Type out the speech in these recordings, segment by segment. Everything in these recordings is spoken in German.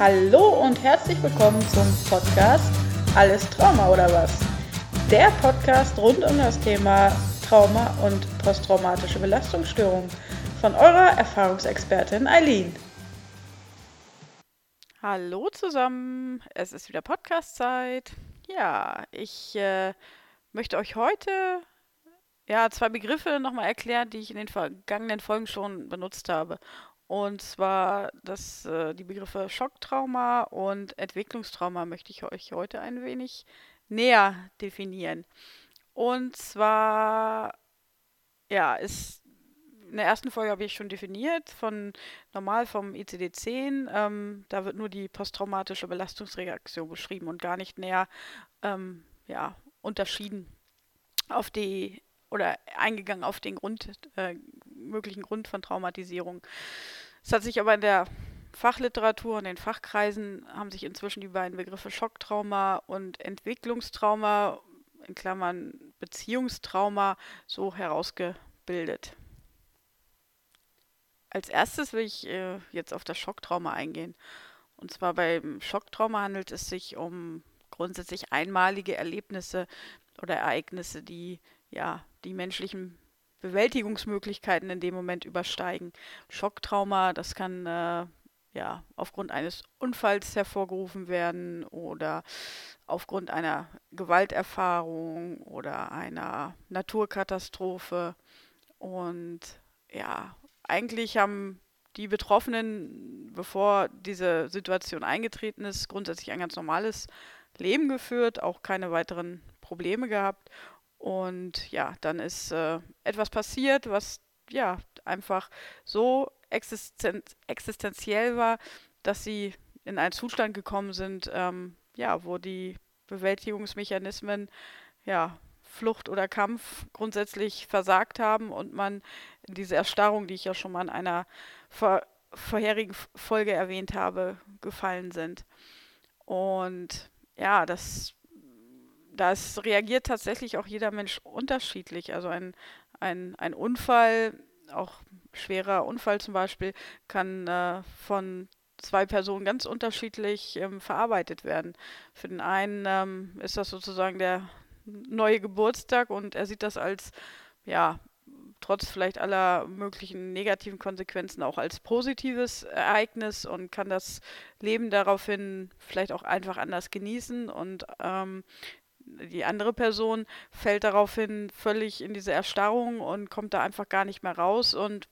Hallo und herzlich willkommen zum Podcast Alles Trauma oder was? Der Podcast rund um das Thema Trauma und posttraumatische Belastungsstörung von eurer Erfahrungsexpertin Eileen. Hallo zusammen, es ist wieder Podcastzeit. Ja, ich äh, möchte euch heute ja, zwei Begriffe nochmal erklären, die ich in den vergangenen Folgen schon benutzt habe. Und zwar das, äh, die Begriffe Schocktrauma und Entwicklungstrauma möchte ich euch heute ein wenig näher definieren. Und zwar, ja, ist in der ersten Folge habe ich schon definiert, von normal vom ICD-10. Ähm, da wird nur die posttraumatische Belastungsreaktion beschrieben und gar nicht näher ähm, ja, unterschieden auf die oder eingegangen auf den Grund, äh, möglichen Grund von Traumatisierung. Es hat sich aber in der Fachliteratur und den Fachkreisen haben sich inzwischen die beiden Begriffe Schocktrauma und Entwicklungstrauma in Klammern Beziehungstrauma so herausgebildet. Als erstes will ich äh, jetzt auf das Schocktrauma eingehen. Und zwar beim Schocktrauma handelt es sich um grundsätzlich einmalige Erlebnisse oder Ereignisse, die ja die menschlichen Bewältigungsmöglichkeiten in dem Moment übersteigen. Schocktrauma, das kann äh, ja aufgrund eines Unfalls hervorgerufen werden oder aufgrund einer Gewalterfahrung oder einer Naturkatastrophe. Und ja, eigentlich haben die Betroffenen, bevor diese Situation eingetreten ist, grundsätzlich ein ganz normales Leben geführt, auch keine weiteren Probleme gehabt und ja, dann ist äh, etwas passiert, was ja einfach so existen existenziell war, dass sie in einen Zustand gekommen sind, ähm, ja, wo die Bewältigungsmechanismen, ja, Flucht oder Kampf grundsätzlich versagt haben und man diese Erstarrung, die ich ja schon mal in einer vor vorherigen Folge erwähnt habe, gefallen sind. Und ja, das das reagiert tatsächlich auch jeder Mensch unterschiedlich. Also ein, ein, ein Unfall, auch schwerer Unfall zum Beispiel, kann äh, von zwei Personen ganz unterschiedlich ähm, verarbeitet werden. Für den einen ähm, ist das sozusagen der neue Geburtstag und er sieht das als, ja, trotz vielleicht aller möglichen negativen Konsequenzen auch als positives Ereignis und kann das Leben daraufhin vielleicht auch einfach anders genießen und ähm, die andere Person fällt daraufhin völlig in diese Erstarrung und kommt da einfach gar nicht mehr raus und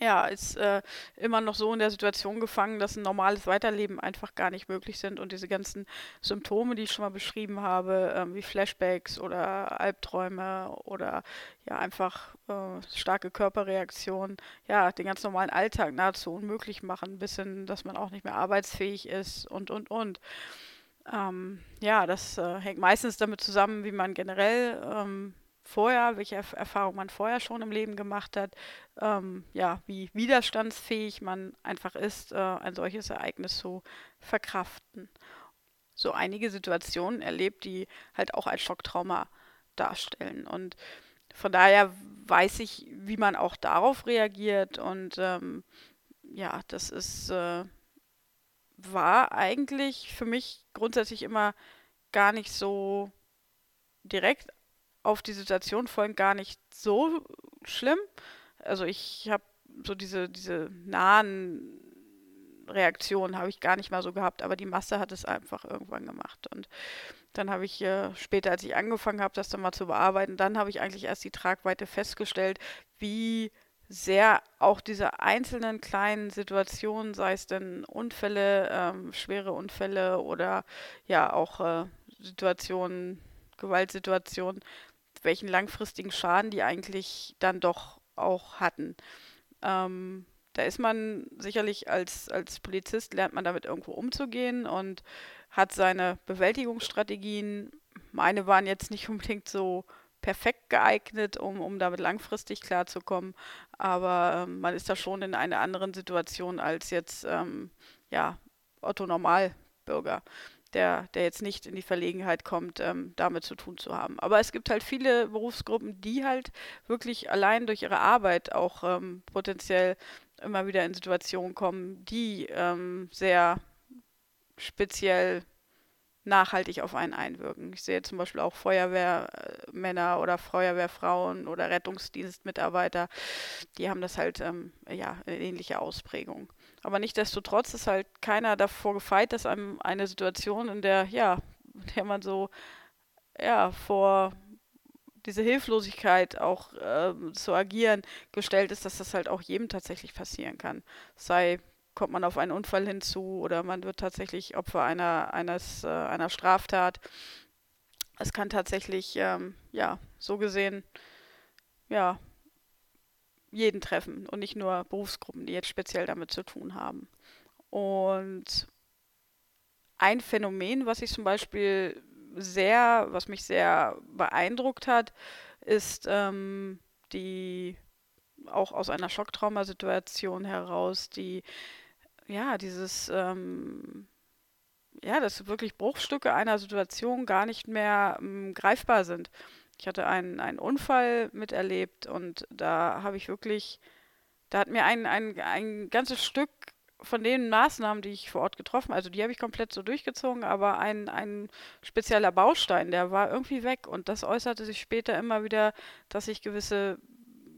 ja, ist äh, immer noch so in der Situation gefangen, dass ein normales Weiterleben einfach gar nicht möglich sind und diese ganzen Symptome, die ich schon mal beschrieben habe, äh, wie Flashbacks oder Albträume oder ja einfach äh, starke Körperreaktionen, ja, den ganz normalen Alltag nahezu unmöglich machen, bis hin, dass man auch nicht mehr arbeitsfähig ist und und und. Ähm, ja, das äh, hängt meistens damit zusammen, wie man generell ähm, vorher, welche Erf Erfahrungen man vorher schon im Leben gemacht hat, ähm, ja, wie widerstandsfähig man einfach ist, äh, ein solches Ereignis zu verkraften. So einige Situationen erlebt, die halt auch als Schocktrauma darstellen. Und von daher weiß ich, wie man auch darauf reagiert. Und ähm, ja, das ist äh, war eigentlich für mich grundsätzlich immer gar nicht so direkt auf die Situation folgend gar nicht so schlimm. Also ich habe so diese, diese nahen Reaktionen habe ich gar nicht mal so gehabt, aber die Masse hat es einfach irgendwann gemacht. Und dann habe ich äh, später, als ich angefangen habe, das dann mal zu bearbeiten, dann habe ich eigentlich erst die Tragweite festgestellt, wie sehr auch diese einzelnen kleinen Situationen, sei es denn Unfälle, ähm, schwere Unfälle oder ja auch äh, Situationen, Gewaltsituationen, welchen langfristigen Schaden die eigentlich dann doch auch hatten. Ähm, da ist man sicherlich als, als Polizist, lernt man damit irgendwo umzugehen und hat seine Bewältigungsstrategien. Meine waren jetzt nicht unbedingt so perfekt geeignet, um, um damit langfristig klarzukommen. Aber ähm, man ist da schon in einer anderen Situation als jetzt ähm, ja, Otto Normalbürger, der, der jetzt nicht in die Verlegenheit kommt, ähm, damit zu tun zu haben. Aber es gibt halt viele Berufsgruppen, die halt wirklich allein durch ihre Arbeit auch ähm, potenziell immer wieder in Situationen kommen, die ähm, sehr speziell nachhaltig auf einen einwirken. Ich sehe zum Beispiel auch Feuerwehrmänner oder Feuerwehrfrauen oder Rettungsdienstmitarbeiter, die haben das halt ähm, ja eine ähnliche Ausprägung. Aber nichtsdestotrotz ist halt keiner davor gefeit, dass einem eine Situation, in der ja, in der man so ja vor diese Hilflosigkeit auch äh, zu agieren gestellt ist, dass das halt auch jedem tatsächlich passieren kann. Sei kommt man auf einen Unfall hinzu oder man wird tatsächlich Opfer einer, eines, äh, einer Straftat. Es kann tatsächlich, ähm, ja, so gesehen, ja, jeden treffen und nicht nur Berufsgruppen, die jetzt speziell damit zu tun haben. Und ein Phänomen, was ich zum Beispiel sehr, was mich sehr beeindruckt hat, ist ähm, die auch aus einer Schocktraumasituation heraus, die ja, dieses, ähm, ja, dass wirklich Bruchstücke einer Situation gar nicht mehr ähm, greifbar sind. Ich hatte einen, einen Unfall miterlebt und da habe ich wirklich, da hat mir ein, ein, ein ganzes Stück von den Maßnahmen, die ich vor Ort getroffen, also die habe ich komplett so durchgezogen, aber ein, ein spezieller Baustein, der war irgendwie weg und das äußerte sich später immer wieder, dass ich gewisse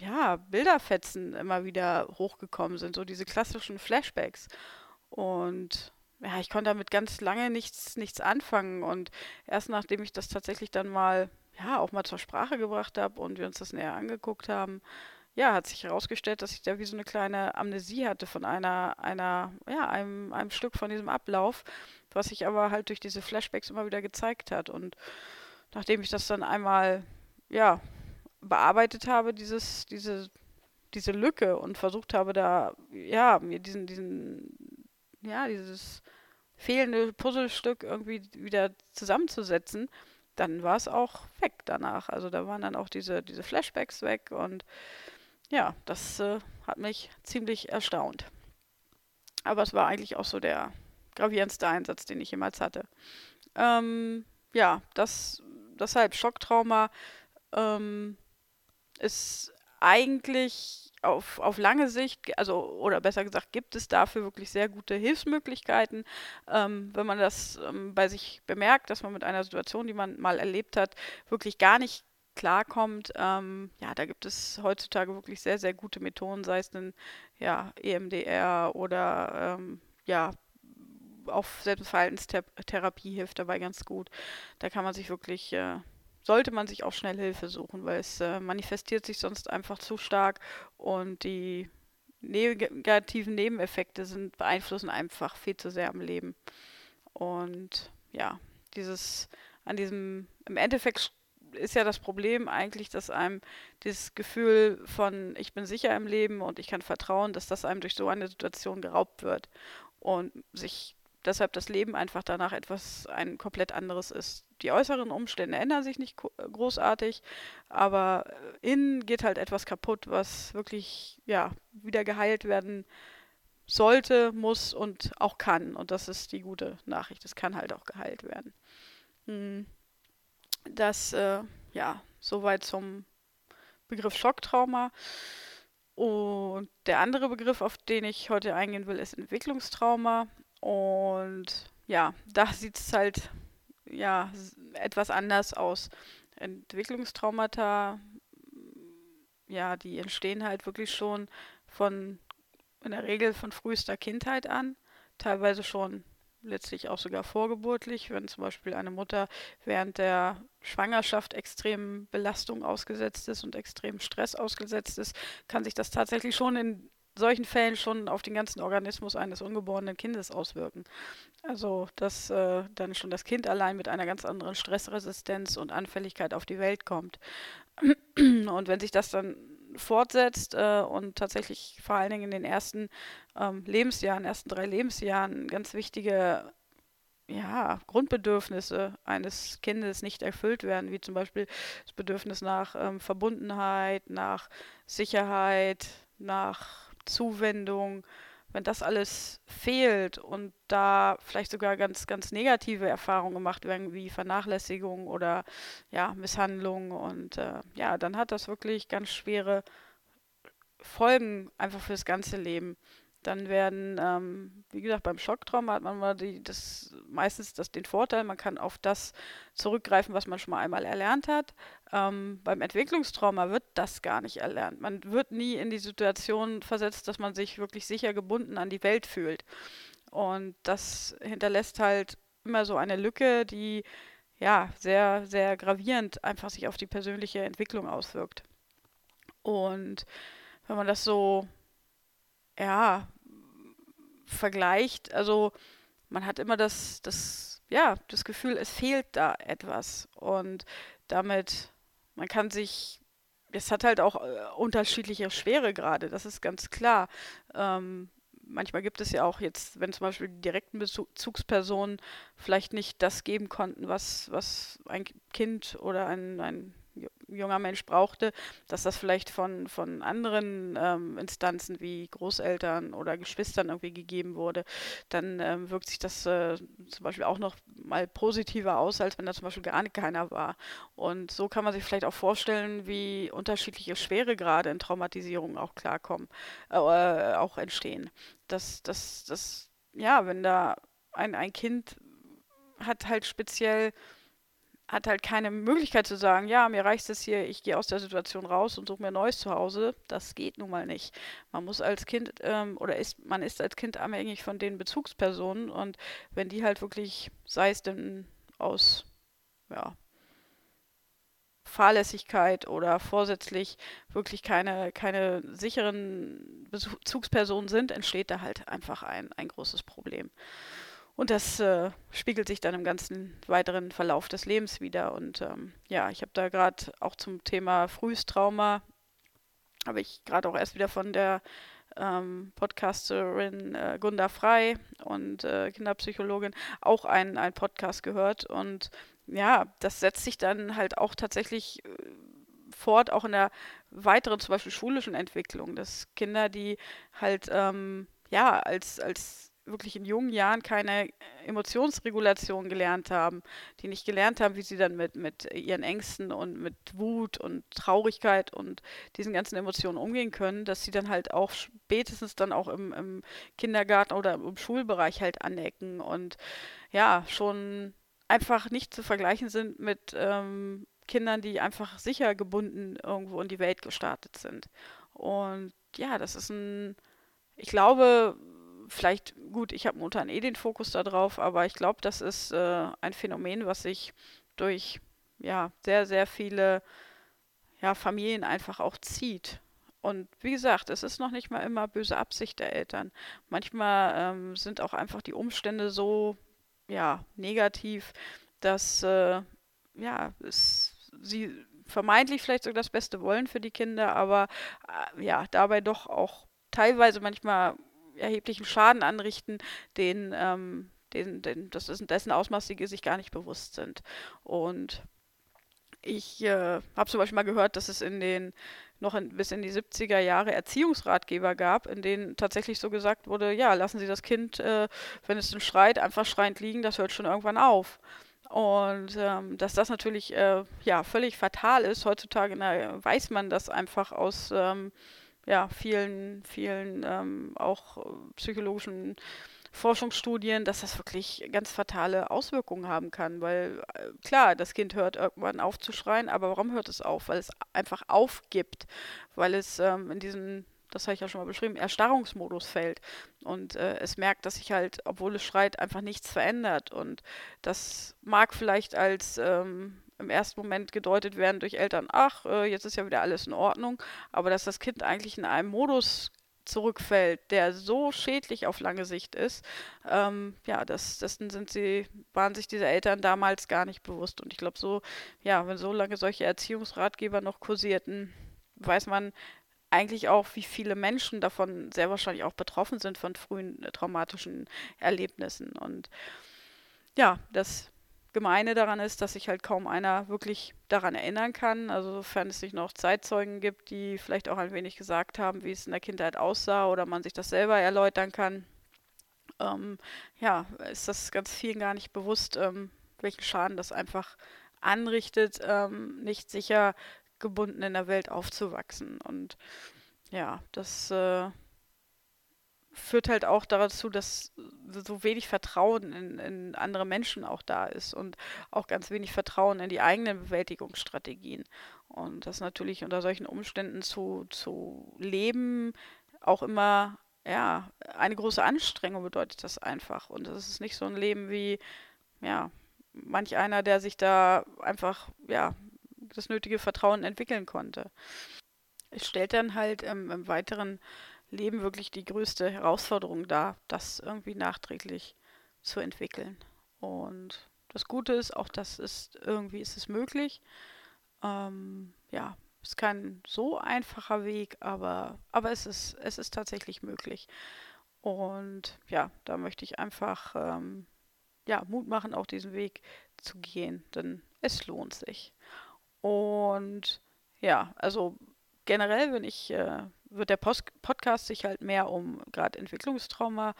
ja, Bilderfetzen immer wieder hochgekommen sind, so diese klassischen Flashbacks. Und ja, ich konnte damit ganz lange nichts, nichts anfangen. Und erst nachdem ich das tatsächlich dann mal, ja, auch mal zur Sprache gebracht habe und wir uns das näher angeguckt haben, ja, hat sich herausgestellt, dass ich da wie so eine kleine Amnesie hatte von einer, einer, ja, einem, einem Stück von diesem Ablauf, was sich aber halt durch diese Flashbacks immer wieder gezeigt hat. Und nachdem ich das dann einmal, ja, bearbeitet habe, dieses, diese, diese Lücke und versucht habe, da, ja, mir diesen, diesen, ja, dieses fehlende Puzzlestück irgendwie wieder zusammenzusetzen, dann war es auch weg danach. Also da waren dann auch diese, diese Flashbacks weg und ja, das äh, hat mich ziemlich erstaunt. Aber es war eigentlich auch so der gravierendste Einsatz, den ich jemals hatte. Ähm, ja, das, deshalb Schocktrauma ähm, ist eigentlich auf, auf lange Sicht, also oder besser gesagt, gibt es dafür wirklich sehr gute Hilfsmöglichkeiten. Ähm, wenn man das ähm, bei sich bemerkt, dass man mit einer Situation, die man mal erlebt hat, wirklich gar nicht klarkommt, ähm, ja, da gibt es heutzutage wirklich sehr, sehr gute Methoden, sei es ein ja, EMDR oder ähm, ja, auch Selbstverhaltenstherapie hilft dabei ganz gut. Da kann man sich wirklich äh, sollte man sich auch schnell Hilfe suchen, weil es äh, manifestiert sich sonst einfach zu stark und die negativen Nebeneffekte sind, beeinflussen einfach viel zu sehr am Leben. Und ja, dieses, an diesem, im Endeffekt ist ja das Problem eigentlich, dass einem dieses Gefühl von, ich bin sicher im Leben und ich kann vertrauen, dass das einem durch so eine Situation geraubt wird und sich deshalb das Leben einfach danach etwas ein komplett anderes ist. Die äußeren Umstände ändern sich nicht großartig, aber innen geht halt etwas kaputt, was wirklich ja wieder geheilt werden sollte, muss und auch kann. Und das ist die gute Nachricht. Es kann halt auch geheilt werden. Hm. Das, äh, ja, soweit zum Begriff Schocktrauma. Und der andere Begriff, auf den ich heute eingehen will, ist Entwicklungstrauma. Und ja, da sieht es halt ja etwas anders aus. Entwicklungstraumata, ja, die entstehen halt wirklich schon von in der Regel von frühester Kindheit an, teilweise schon letztlich auch sogar vorgeburtlich, wenn zum Beispiel eine Mutter während der Schwangerschaft extrem Belastung ausgesetzt ist und extrem Stress ausgesetzt ist, kann sich das tatsächlich schon in solchen Fällen schon auf den ganzen Organismus eines ungeborenen Kindes auswirken. Also, dass äh, dann schon das Kind allein mit einer ganz anderen Stressresistenz und Anfälligkeit auf die Welt kommt. Und wenn sich das dann fortsetzt äh, und tatsächlich vor allen Dingen in den ersten ähm, Lebensjahren, ersten drei Lebensjahren ganz wichtige ja, Grundbedürfnisse eines Kindes nicht erfüllt werden, wie zum Beispiel das Bedürfnis nach ähm, Verbundenheit, nach Sicherheit, nach Zuwendung, wenn das alles fehlt und da vielleicht sogar ganz, ganz negative Erfahrungen gemacht werden, wie Vernachlässigung oder ja, Misshandlung und äh, ja, dann hat das wirklich ganz schwere Folgen einfach fürs ganze Leben. dann werden, ähm, wie gesagt, beim Schocktrauma hat man mal die, das, meistens das, den Vorteil, man kann auf das zurückgreifen, was man schon mal einmal erlernt hat. Ähm, beim Entwicklungstrauma wird das gar nicht erlernt. Man wird nie in die Situation versetzt, dass man sich wirklich sicher gebunden an die Welt fühlt. Und das hinterlässt halt immer so eine Lücke, die ja sehr, sehr gravierend einfach sich auf die persönliche Entwicklung auswirkt. Und wenn man das so ja, vergleicht, also man hat immer das, das, ja, das Gefühl, es fehlt da etwas. Und damit, man kann sich, es hat halt auch äh, unterschiedliche Schweregrade, das ist ganz klar. Ähm, manchmal gibt es ja auch jetzt, wenn zum Beispiel die direkten Bezugspersonen vielleicht nicht das geben konnten, was, was ein Kind oder ein, ein junger Mensch brauchte, dass das vielleicht von, von anderen ähm, Instanzen wie Großeltern oder Geschwistern irgendwie gegeben wurde, dann ähm, wirkt sich das äh, zum Beispiel auch noch mal positiver aus, als wenn da zum Beispiel gar keiner war. Und so kann man sich vielleicht auch vorstellen, wie unterschiedliche Schweregrade in Traumatisierung auch klarkommen, äh, auch entstehen. Dass das, das, ja, wenn da ein, ein Kind hat halt speziell hat halt keine Möglichkeit zu sagen, ja, mir reicht es hier, ich gehe aus der Situation raus und suche mir ein neues Zuhause. Das geht nun mal nicht. Man muss als Kind ähm, oder ist, man ist als Kind abhängig von den Bezugspersonen und wenn die halt wirklich, sei es denn aus, ja, Fahrlässigkeit oder vorsätzlich wirklich keine, keine sicheren Bezugspersonen sind, entsteht da halt einfach ein, ein großes Problem. Und das äh, spiegelt sich dann im ganzen weiteren Verlauf des Lebens wieder. Und ähm, ja, ich habe da gerade auch zum Thema Frühstrauma, habe ich gerade auch erst wieder von der ähm, Podcasterin äh, Gunda Frei und äh, Kinderpsychologin auch einen, Podcast gehört. Und ja, das setzt sich dann halt auch tatsächlich äh, fort, auch in der weiteren, zum Beispiel schulischen Entwicklung, dass Kinder, die halt ähm, ja als, als wirklich in jungen Jahren keine Emotionsregulation gelernt haben, die nicht gelernt haben, wie sie dann mit, mit ihren Ängsten und mit Wut und Traurigkeit und diesen ganzen Emotionen umgehen können, dass sie dann halt auch spätestens dann auch im, im Kindergarten oder im Schulbereich halt anecken und ja, schon einfach nicht zu vergleichen sind mit ähm, Kindern, die einfach sicher gebunden irgendwo in die Welt gestartet sind. Und ja, das ist ein, ich glaube, vielleicht, gut, ich habe momentan eh den Fokus da drauf, aber ich glaube, das ist äh, ein Phänomen, was sich durch ja, sehr, sehr viele ja, Familien einfach auch zieht. Und wie gesagt, es ist noch nicht mal immer böse Absicht der Eltern. Manchmal ähm, sind auch einfach die Umstände so ja, negativ, dass äh, ja, es, sie vermeintlich vielleicht sogar das Beste wollen für die Kinder, aber äh, ja, dabei doch auch teilweise manchmal erheblichen Schaden anrichten, den, ähm, den, den, das ist dessen Ausmaß die sich gar nicht bewusst sind. Und ich äh, habe zum Beispiel mal gehört, dass es in den noch in, bis in die 70er Jahre Erziehungsratgeber gab, in denen tatsächlich so gesagt wurde, ja, lassen Sie das Kind, äh, wenn es dann schreit, einfach schreiend liegen, das hört schon irgendwann auf. Und ähm, dass das natürlich äh, ja völlig fatal ist. Heutzutage na, weiß man das einfach aus ähm, ja, vielen, vielen ähm, auch äh, psychologischen Forschungsstudien, dass das wirklich ganz fatale Auswirkungen haben kann, weil äh, klar, das Kind hört irgendwann auf zu schreien, aber warum hört es auf? Weil es einfach aufgibt, weil es ähm, in diesen das habe ich ja schon mal beschrieben, Erstarrungsmodus fällt und äh, es merkt, dass sich halt, obwohl es schreit, einfach nichts verändert und das mag vielleicht als ähm, im ersten Moment gedeutet werden durch Eltern, ach, äh, jetzt ist ja wieder alles in Ordnung, aber dass das Kind eigentlich in einem Modus zurückfällt, der so schädlich auf lange Sicht ist, ähm, ja, das, dessen sind sie, waren sich diese Eltern damals gar nicht bewusst. Und ich glaube, so, ja, wenn so lange solche Erziehungsratgeber noch kursierten, weiß man eigentlich auch, wie viele Menschen davon sehr wahrscheinlich auch betroffen sind von frühen äh, traumatischen Erlebnissen. Und ja, das Gemeine daran ist, dass sich halt kaum einer wirklich daran erinnern kann. Also sofern es nicht noch Zeitzeugen gibt, die vielleicht auch ein wenig gesagt haben, wie es in der Kindheit aussah oder man sich das selber erläutern kann. Ähm, ja, ist das ganz vielen gar nicht bewusst, ähm, welchen Schaden das einfach anrichtet, ähm, nicht sicher gebunden in der Welt aufzuwachsen. Und ja, das äh, führt halt auch dazu, dass so wenig Vertrauen in, in, andere Menschen auch da ist und auch ganz wenig Vertrauen in die eigenen Bewältigungsstrategien. Und das natürlich unter solchen Umständen zu, zu leben auch immer ja, eine große Anstrengung bedeutet das einfach. Und es ist nicht so ein Leben wie, ja, manch einer, der sich da einfach, ja, das nötige Vertrauen entwickeln konnte. Es stellt dann halt im, im weiteren Leben wirklich die größte Herausforderung dar, das irgendwie nachträglich zu entwickeln. Und das Gute ist, auch das ist irgendwie ist es möglich. Ähm, ja, es ist kein so einfacher Weg, aber, aber es, ist, es ist tatsächlich möglich. Und ja, da möchte ich einfach ähm, ja, Mut machen, auch diesen Weg zu gehen, denn es lohnt sich. Und ja, also generell, wenn ich, äh, wird der Post Podcast sich halt mehr um gerade Entwicklungstrauma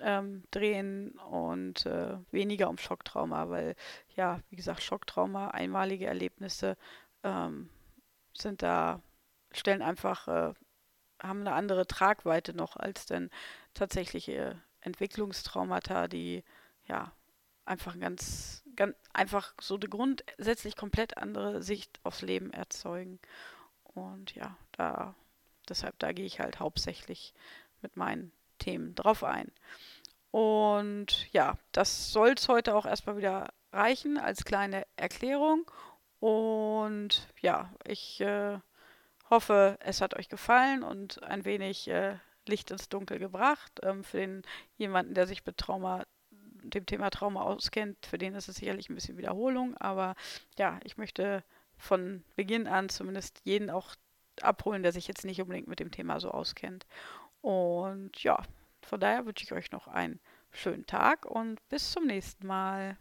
ähm, drehen und äh, weniger um Schocktrauma, weil ja, wie gesagt, Schocktrauma, einmalige Erlebnisse ähm, sind da, stellen einfach, äh, haben eine andere Tragweite noch als denn tatsächliche Entwicklungstraumata, die ja einfach ganz, ganz einfach so eine grundsätzlich komplett andere Sicht aufs Leben erzeugen. Und ja, da deshalb da gehe ich halt hauptsächlich mit meinen Themen drauf ein. Und ja, das soll es heute auch erstmal wieder reichen als kleine Erklärung. Und ja, ich äh, hoffe, es hat euch gefallen und ein wenig äh, Licht ins Dunkel gebracht. Ähm, für den jemanden, der sich mit Trauma, dem Thema Trauma auskennt, für den ist es sicherlich ein bisschen Wiederholung. Aber ja, ich möchte von Beginn an zumindest jeden auch abholen, der sich jetzt nicht unbedingt mit dem Thema so auskennt. Und ja, von daher wünsche ich euch noch einen schönen Tag und bis zum nächsten Mal.